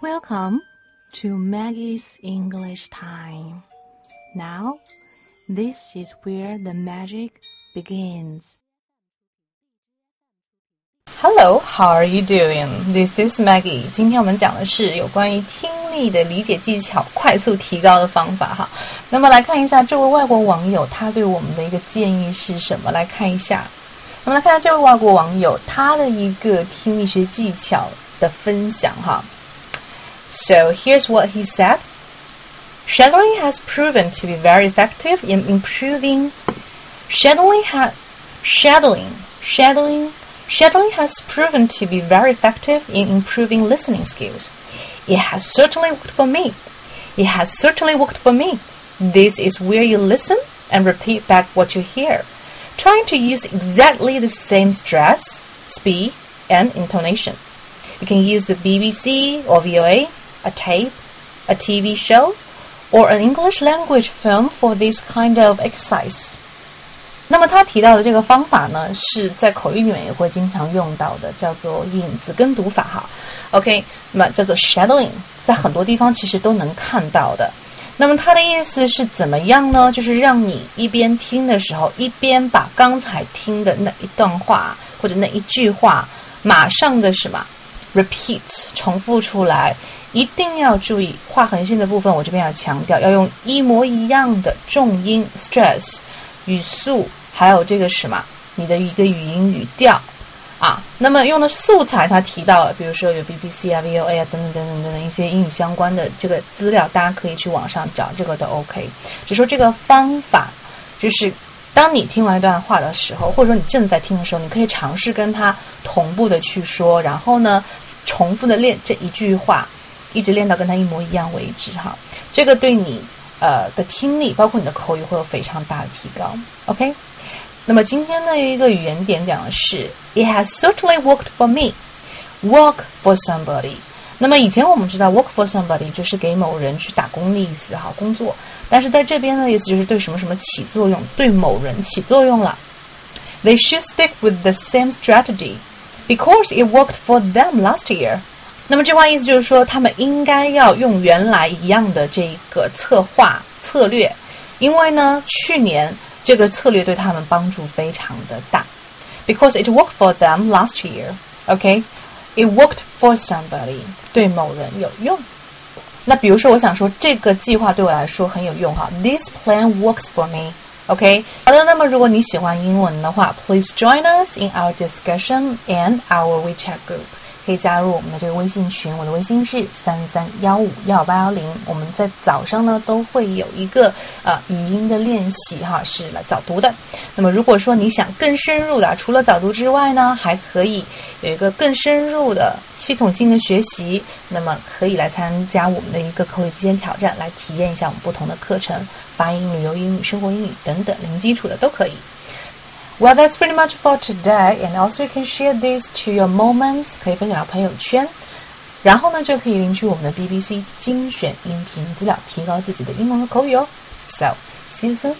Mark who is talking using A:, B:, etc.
A: Welcome to Maggie's English Time. Now, this is where the magic begins.
B: Hello, how are you doing? This is Maggie. 今天我们讲的是有关于听力的理解技巧快速提高的方法哈。那么来看一下这位外国网友他对我们的一个建议是什么？来看一下。那么来看下这位外国网友他的一个听力学技巧的分享哈。 So here's what he said. Shadowing has proven to be very effective in improving shadowing ha shadowing shadowing shadowing has proven to be very effective in improving listening skills. It has certainly worked for me. It has certainly worked for me. This is where you listen and repeat back what you hear, trying to use exactly the same stress, speed, and intonation. You can use the BBC or VOA a tape, a TV show, or an English language film for this kind of exercise. 那么他提到的这个方法呢，是在口语里面也会经常用到的，叫做影子跟读法哈。OK，那么叫做 shadowing，在很多地方其实都能看到的。那么它的意思是怎么样呢？就是让你一边听的时候，一边把刚才听的那一段话或者那一句话，马上的什么 repeat 重复出来。一定要注意画横线的部分，我这边要强调，要用一模一样的重音 stress 语速，还有这个什么，你的一个语音语调啊。那么用的素材，他提到了，比如说有 BBC 啊、VOA 啊等等等等等等一些英语相关的这个资料，大家可以去网上找，这个都 OK。就说这个方法，就是当你听完一段话的时候，或者说你正在听的时候，你可以尝试跟它同步的去说，然后呢，重复的练这一句话。一直练到跟他一模一样为止哈，这个对你呃的听力，包括你的口语会有非常大的提高。OK，那么今天的一个语言点讲的是，It has certainly worked for me. Work for somebody。那么以前我们知道，work for somebody 就是给某人去打工的意思哈，工作。但是在这边的意思就是对什么什么起作用，对某人起作用了。They should stick with the same strategy because it worked for them last year. 那么这话意思就是说，他们应该要用原来一样的这个策划策略，因为呢，去年这个策略对他们帮助非常的大，because it worked for them last year. OK, it worked for somebody，对某人有用。那比如说，我想说这个计划对我来说很有用哈，This plan works for me. OK，好的。那么如果你喜欢英文的话，Please join us in our discussion and our WeChat group. 可以加入我们的这个微信群，我的微信是三三幺五幺八幺零。我们在早上呢都会有一个呃语音的练习哈，是来早读的。那么如果说你想更深入的，除了早读之外呢，还可以有一个更深入的系统性的学习，那么可以来参加我们的一个口语之间挑战，来体验一下我们不同的课程，发音、旅游英语、生活英语等等零基础的都可以。Well, that's pretty much for today, and also you can share this to your moments，可以分享到朋友圈，然后呢就可以领取我们的 BBC 精选音频资料，提高自己的英文和口语哦。So, see you soon.